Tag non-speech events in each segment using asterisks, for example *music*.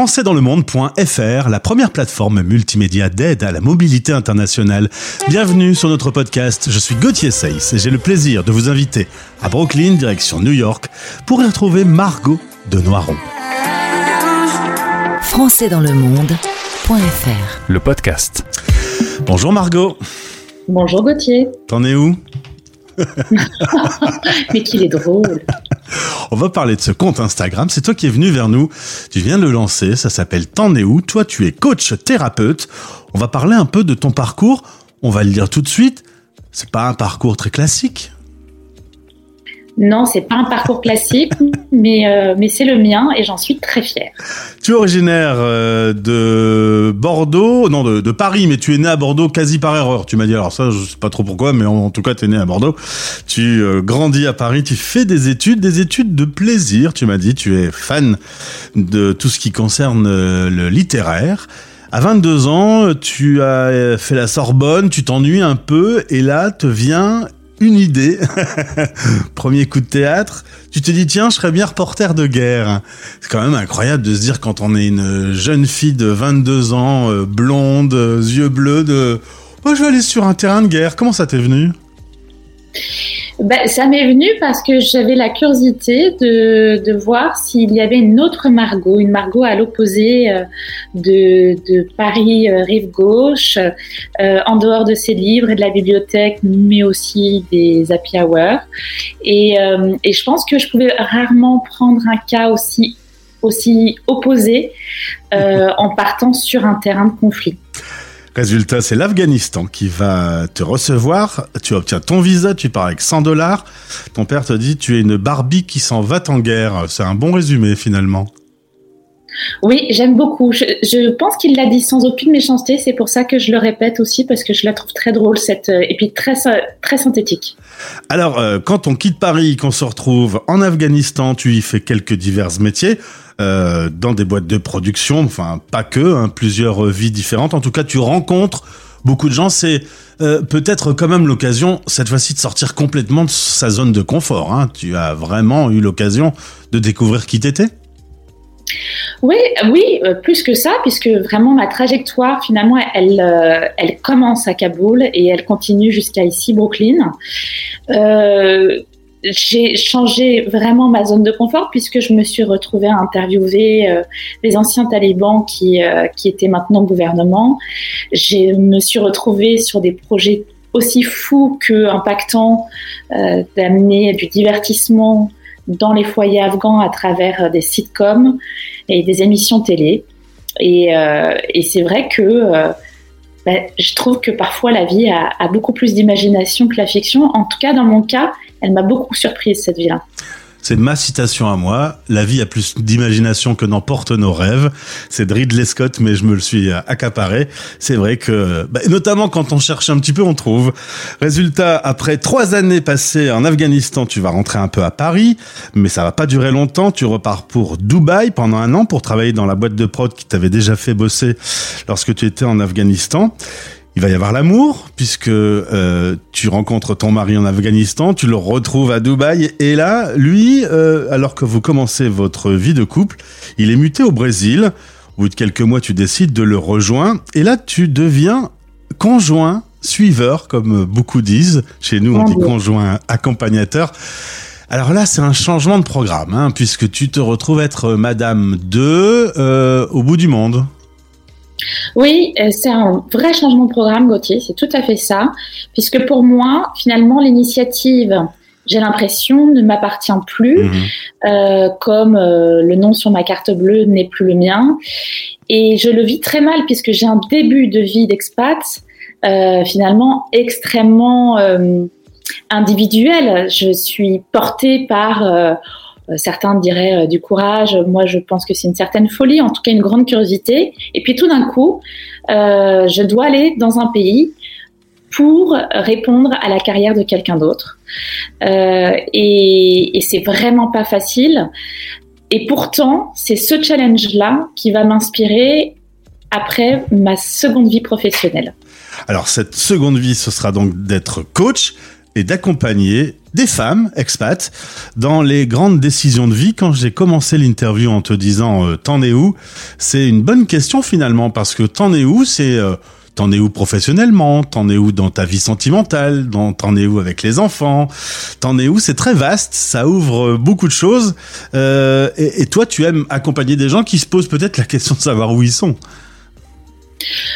françaisdanslemonde.fr, la première plateforme multimédia d'aide à la mobilité internationale. Bienvenue sur notre podcast. Je suis Gauthier Seyss et j'ai le plaisir de vous inviter à Brooklyn, direction New York, pour y retrouver Margot de Noiron. françaisdanslemonde.fr Le podcast. Bonjour Margot. Bonjour Gauthier. T'en es où? *laughs* Mais qu'il est drôle. On va parler de ce compte Instagram. C'est toi qui es venu vers nous. Tu viens de le lancer. Ça s'appelle T'en es où? Toi, tu es coach thérapeute. On va parler un peu de ton parcours. On va le dire tout de suite. C'est pas un parcours très classique. Non, c'est pas un parcours classique, mais, euh, mais c'est le mien et j'en suis très fière. Tu es originaire euh, de Bordeaux, non de, Paris, mais tu es né à Bordeaux quasi par erreur. Tu m'as dit, alors ça, je sais pas trop pourquoi, mais en, tout cas, tu es né à Bordeaux. Tu euh, grandis à Paris, tu fais des études, des études de plaisir. Tu m'as dit, tu es fan de tout ce qui concerne le littéraire. À 22 ans, tu as fait la Sorbonne, tu t'ennuies un peu, et là te vient une idée. *laughs* Premier coup de théâtre. Tu te dis, tiens, je serais bien reporter de guerre. C'est quand même incroyable de se dire quand on est une jeune fille de 22 ans, euh, blonde, euh, yeux bleus, de, moi, je vais aller sur un terrain de guerre. Comment ça t'est venu? Ben, ça m'est venu parce que j'avais la curiosité de, de voir s'il y avait une autre Margot, une Margot à l'opposé euh, de, de, Paris euh, rive gauche, euh, en dehors de ses livres et de la bibliothèque, mais aussi des happy hours. Et, et je pense que je pouvais rarement prendre un cas aussi aussi opposé en partant sur un terrain de conflit. Résultat, c'est l'Afghanistan qui va te recevoir. Tu obtiens ton visa, tu pars avec 100 dollars. Ton père te dit, tu es une Barbie qui s'en va en guerre. C'est un bon résumé finalement. Oui, j'aime beaucoup. Je, pense qu'il l'a dit sans aucune méchanceté. C'est pour ça que je le répète aussi parce que je la trouve très drôle cette euh, et puis très très synthétique. Alors, euh, quand on quitte Paris, qu'on se retrouve en Afghanistan, tu y fais quelques divers métiers. Euh, dans des boîtes de production, enfin pas que, hein, plusieurs vies différentes. En tout cas, tu rencontres beaucoup de gens. C'est peut-être quand même l'occasion cette fois-ci de sortir complètement de sa zone de confort. Hein. Tu as vraiment eu l'occasion de découvrir qui t'étais? Oui, oui, euh, plus que ça, puisque vraiment ma trajectoire, finalement, elle, elle commence à Kaboul et elle continue jusqu'à ici, Brooklyn. Euh, j'ai changé vraiment ma zone de confort puisque je me suis retrouvée à interviewer euh, les anciens talibans qui, euh, qui étaient maintenant gouvernement. Je me suis retrouvée sur des projets aussi fous que impactants euh, d'amener du divertissement dans les foyers afghans à travers des sitcoms et des émissions télé. Et, et c'est vrai que ben, je trouve que parfois la vie a, a beaucoup plus d'imagination que la fiction. En tout cas, dans mon cas, elle m'a beaucoup surprise cette vie-là. C'est ma citation à moi. La vie a plus d'imagination que n'emportent nos rêves. C'est de Ridley Scott, mais je me le suis accaparé. C'est vrai que, bah, notamment quand on cherche un petit peu, on trouve. Résultat, après trois années passées en Afghanistan, tu vas rentrer un peu à Paris, mais ça va pas durer longtemps. Tu repars pour Dubaï pendant un an pour travailler dans la boîte de prod qui t'avait déjà fait bosser lorsque tu étais en Afghanistan il va y avoir l'amour, puisque euh, tu rencontres ton mari en Afghanistan, tu le retrouves à Dubaï, et là, lui, euh, alors que vous commencez votre vie de couple, il est muté au Brésil. Au bout de quelques mois, tu décides de le rejoindre, et là, tu deviens conjoint suiveur, comme beaucoup disent. Chez nous, on dit conjoint accompagnateur. Alors là, c'est un changement de programme, hein, puisque tu te retrouves être Madame 2 euh, au bout du monde. Oui, euh, c'est un vrai changement de programme, Gauthier, c'est tout à fait ça, puisque pour moi, finalement, l'initiative, j'ai l'impression, ne m'appartient plus, mhm. euh, comme euh, le nom sur ma carte bleue n'est plus le mien. Et je le vis très mal, puisque j'ai un début de vie d'expat, finalement, extrêmement individuel. Je suis portée par certains diraient euh, du courage. Moi, je pense que c'est une certaine folie, en tout cas une grande curiosité. Et puis tout d'un coup, euh, je dois aller dans un pays pour répondre à la carrière de quelqu'un d'autre. et, et c'est vraiment pas facile. Et pourtant, c'est ce challenge-là qui va m'inspirer après ma seconde vie professionnelle. Alors cette seconde vie, ce sera donc d'être coach et d'accompagner des femmes expats dans les grandes décisions de vie. Quand j'ai commencé l'interview en te disant euh, t'en es où, c'est une bonne question finalement parce que t'en es où, c'est euh, T'en es où professionnellement T'en es où dans ta vie sentimentale? T'en es où avec les enfants T'en es où? C'est très vaste, ça ouvre beaucoup de choses. Euh, et, et, toi, tu aimes accompagner des gens qui se posent peut-être la question de savoir où ils sont.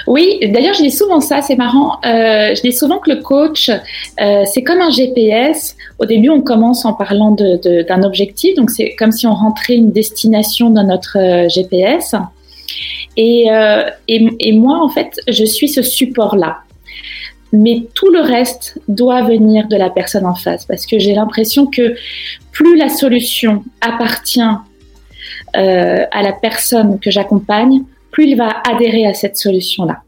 Oui, d'ailleurs, je dis souvent ça, c'est marrant. Euh, je dis souvent que le coach, euh, c'est comme un GPS. Au début, on commence en parlant d'un objectif, donc c'est comme si on rentrait une destination dans notre euh, GPS. Et, moi, en fait, je suis ce support-là. Mais tout le reste doit venir de la personne en face, parce que j'ai l'impression que plus la solution appartient à la personne que j'accompagne, plus il va adhérer à cette solution-là.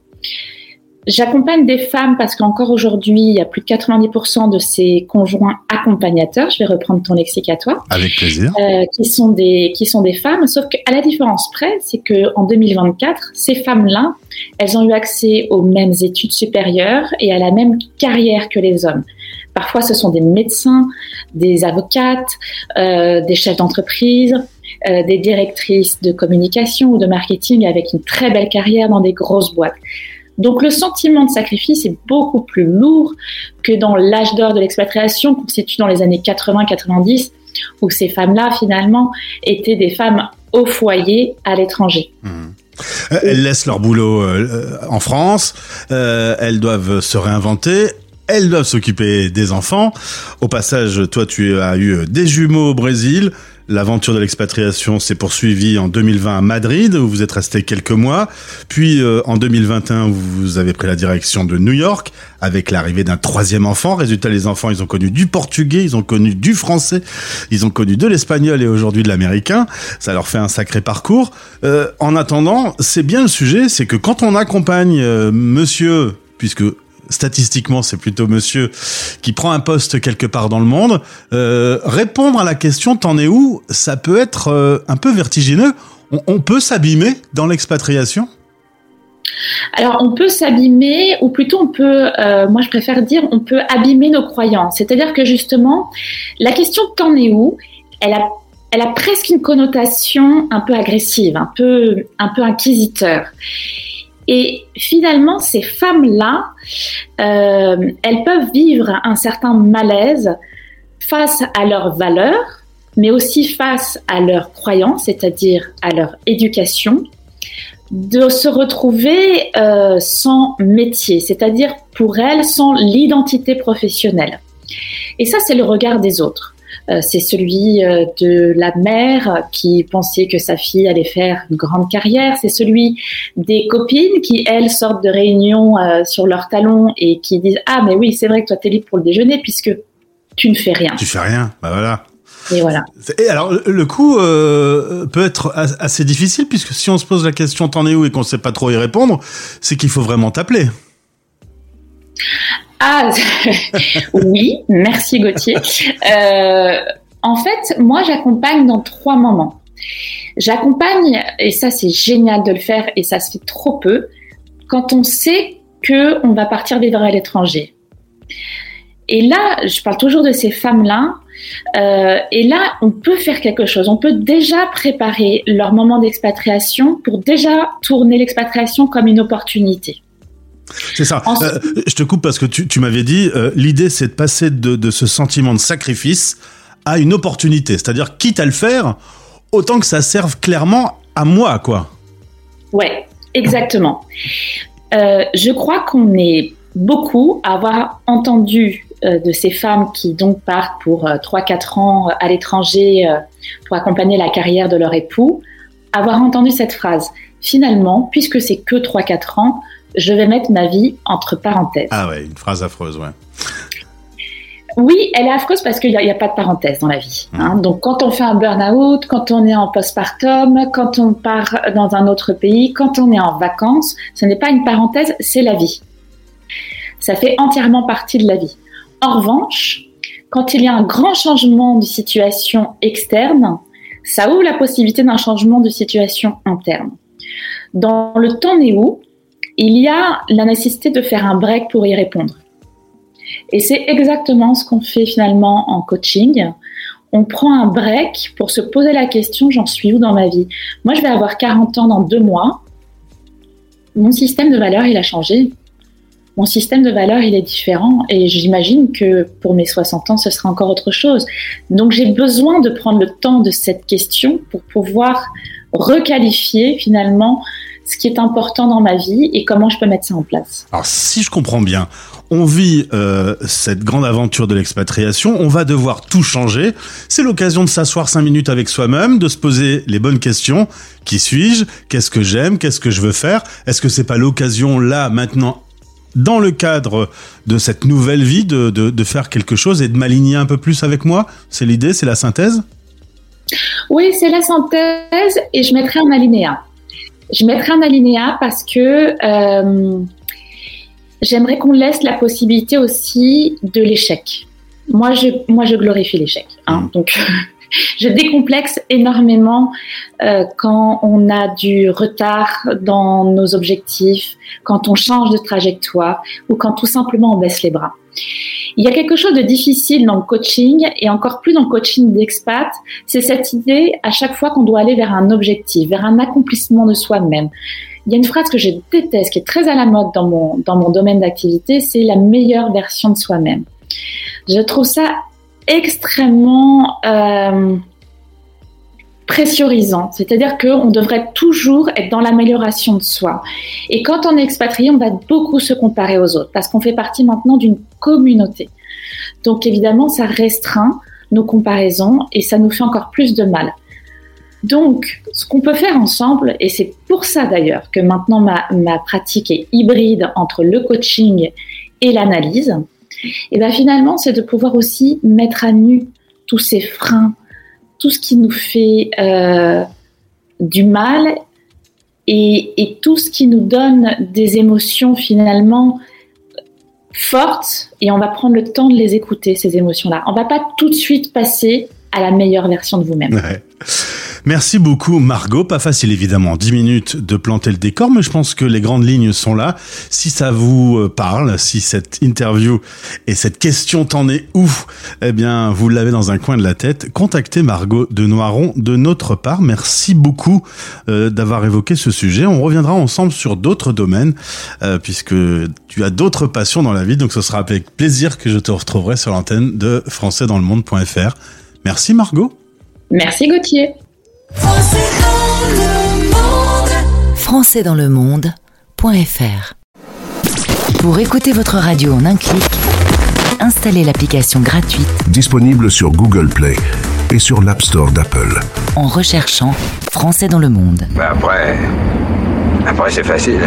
J'accompagne des femmes parce qu'encore aujourd'hui, il y a plus de 90% de ces conjoints accompagnateurs, je vais reprendre ton lexique à toi. Avec plaisir. Euh, qui, sont des, qui sont des femmes, sauf qu'à la différence près, c'est qu'en 2024, ces femmes-là, elles ont eu accès aux mêmes études supérieures et à la même carrière que les hommes. Parfois, ce sont des médecins, des avocates, euh, des chefs d'entreprise, euh, des directrices de communication ou de marketing avec une très belle carrière dans des grosses boîtes. Donc le sentiment de sacrifice est beaucoup plus lourd que dans l'âge d'or de l'expatriation qu'on situe dans les années 80-90 où ces femmes-là finalement étaient des femmes au foyer à l'étranger. Mmh. Euh, elles laissent leur boulot euh, en France, elles doivent se réinventer, elles doivent s'occuper des enfants. Au passage, toi, tu as eu des jumeaux au Brésil. L'aventure de l'expatriation s'est poursuivie en 2020 à Madrid, où vous êtes resté quelques mois. Puis euh, en 2021, vous avez pris la direction de New York, avec l'arrivée d'un troisième enfant. Résultat, les enfants, ils ont connu du portugais, ils ont connu du français, ils ont connu de l'espagnol et aujourd'hui de l'américain. Ça leur fait un sacré parcours. Euh, en attendant, c'est bien le sujet, c'est que quand on accompagne euh, monsieur, puisque statistiquement c'est plutôt monsieur qui prend un poste quelque part dans le monde, euh, répondre à la question t'en es où, ça peut être euh, un peu vertigineux. On, peut s'abîmer dans l'expatriation? Alors, on peut s'abîmer, ou plutôt on peut, euh, moi je préfère dire, on peut abîmer nos croyances. C'est-à-dire que justement, la question t'en es où, elle a, elle a presque une connotation un peu agressive, un peu, un peu inquisiteur. Et finalement, ces femmes-là, euh, elles peuvent vivre un certain malaise face à leurs valeurs, mais aussi face à leurs croyances, c'est-à-dire à leur éducation, de se retrouver euh, sans métier, c'est-à-dire pour elles sans l'identité professionnelle. Et ça, c'est le regard des autres. Euh, c'est celui euh, de la mère qui pensait que sa fille allait faire une grande carrière. C'est celui des copines qui, elles, sortent de réunion euh, sur leurs talons et qui disent Ah, mais oui, c'est vrai que toi, t'es libre pour le déjeuner puisque tu ne fais rien. Tu fais rien, bah voilà. Et voilà. Et alors, le coup euh, peut être assez difficile puisque si on se pose la question t'en es où et qu'on ne sait pas trop y répondre, c'est qu'il faut vraiment t'appeler. Ah *laughs* oui, merci Gauthier. Euh, en fait, moi j'accompagne dans trois moments. J'accompagne, et ça c'est génial de le faire, et ça se fait trop peu, quand on sait que on va partir vivre à l'étranger. Et là, je parle toujours de ces femmes-là. Euh, et là, on peut faire quelque chose. On peut déjà préparer leur moment d'expatriation pour déjà tourner l'expatriation comme une opportunité. C'est ça. Euh, je te coupe parce que tu, tu m'avais dit, euh, l'idée c'est de passer de, de, ce sentiment de sacrifice à une opportunité. C'est-à-dire, quitte à le faire, autant que ça serve clairement à moi, quoi. Ouais, exactement. Euh, je crois qu'on est beaucoup à avoir entendu de ces femmes qui donc partent pour 3-4 ans à l'étranger pour accompagner la carrière de leur époux, avoir entendu cette phrase. Finalement, puisque c'est que 3-4 ans, je vais mettre ma vie entre parenthèses. Ah ouais, une phrase affreuse, ouais. Oui, elle est affreuse parce qu'il n'y a, a, pas de parenthèse dans la vie. Hein. Mmh. Donc, quand on fait un burn-out, quand on est en postpartum, quand on part dans un autre pays, quand on est en vacances, ce n'est pas une parenthèse, c'est la vie. Ça fait entièrement partie de la vie. En revanche, quand il y a un grand changement de situation externe, ça ouvre la possibilité d'un changement de situation interne. Dans le temps où il y a la nécessité de faire un break pour y répondre. Et c'est exactement ce qu'on fait finalement en coaching. On prend un break pour se poser la question, j'en suis où dans ma vie? Moi, je vais avoir 40 ans dans deux mois. Mon système de valeurs, il a changé. Mon système de valeurs, il est différent. Et j'imagine que pour mes 60 ans, ce sera encore autre chose. Donc, j'ai besoin de prendre le temps de cette question pour pouvoir requalifier finalement ce qui est important dans ma vie et comment je peux mettre ça en place. Alors si je comprends bien, on vit euh, cette grande aventure de l'expatriation, on va devoir tout changer. C'est l'occasion de s'asseoir cinq minutes avec soi-même, de se poser les bonnes questions. Qui suis-je? Qu'est-ce que j'aime? Qu'est-ce que je veux faire? Est-ce que c'est pas l'occasion là maintenant dans le cadre de cette nouvelle vie de, de, de faire quelque chose et de m'aligner un peu plus avec moi? C'est l'idée, c'est la synthèse? Oui, c'est la synthèse et je mettrai un alinéa. Je mettrai un alinéa parce que euh, j'aimerais qu'on laisse la possibilité aussi de l'échec. Moi, je, moi, je glorifie l'échec. Hein, mmh. donc, *laughs* je décomplexe énormément euh, quand on a du retard dans nos objectifs, quand on change de trajectoire ou quand tout simplement on baisse les bras. Il y a quelque chose de difficile dans le coaching et encore plus dans le coaching d'expat, c'est cette idée à chaque fois qu'on doit aller vers un objectif, vers un accomplissement de soi-même. Il y a une phrase que je déteste, qui est très à la mode dans mon, dans mon domaine d'activité, c'est la meilleure version de soi-même. Je trouve ça extrêmement euh, pressurisant. C'est-à-dire qu'on devrait toujours être dans l'amélioration de soi. Et quand on est expatrié, on va beaucoup se comparer aux autres parce qu'on fait partie maintenant d'une communauté. Donc évidemment, ça restreint nos comparaisons et ça nous fait encore plus de mal. Donc, ce qu'on peut faire ensemble, et c'est pour ça d'ailleurs que maintenant ma, ma, pratique est hybride entre le coaching et l'analyse, et bien finalement, c'est de pouvoir aussi mettre à nu tous ces freins, tout ce qui nous fait euh, du mal et, et, tout ce qui nous donne des émotions finalement fortes et on va prendre le temps de les écouter, ces émotions-là. On va pas tout de suite passer à la meilleure version de vous-même. Merci beaucoup Margot. Pas facile évidemment, 10 minutes de planter le décor, mais je pense que les grandes lignes sont là. Si ça vous euh, parle, si cette interview et cette question t'en est où, eh bien vous l'avez dans un coin de la tête, contactez Margot de Noiron de notre part. Merci beaucoup euh, d'avoir évoqué ce sujet. On reviendra ensemble sur d'autres domaines, euh, puisque tu as d'autres passions dans la vie, donc ce sera avec plaisir que je te retrouverai sur l'antenne de françaisdanslemonde.fr. Merci Margot. Merci Gauthier. Français dans le monde. Français dans le monde.fr Pour écouter votre radio en un clic, installez l'application gratuite disponible sur Google Play et sur l'App Store d'Apple. En recherchant Français dans le monde. Ben après, après c'est facile.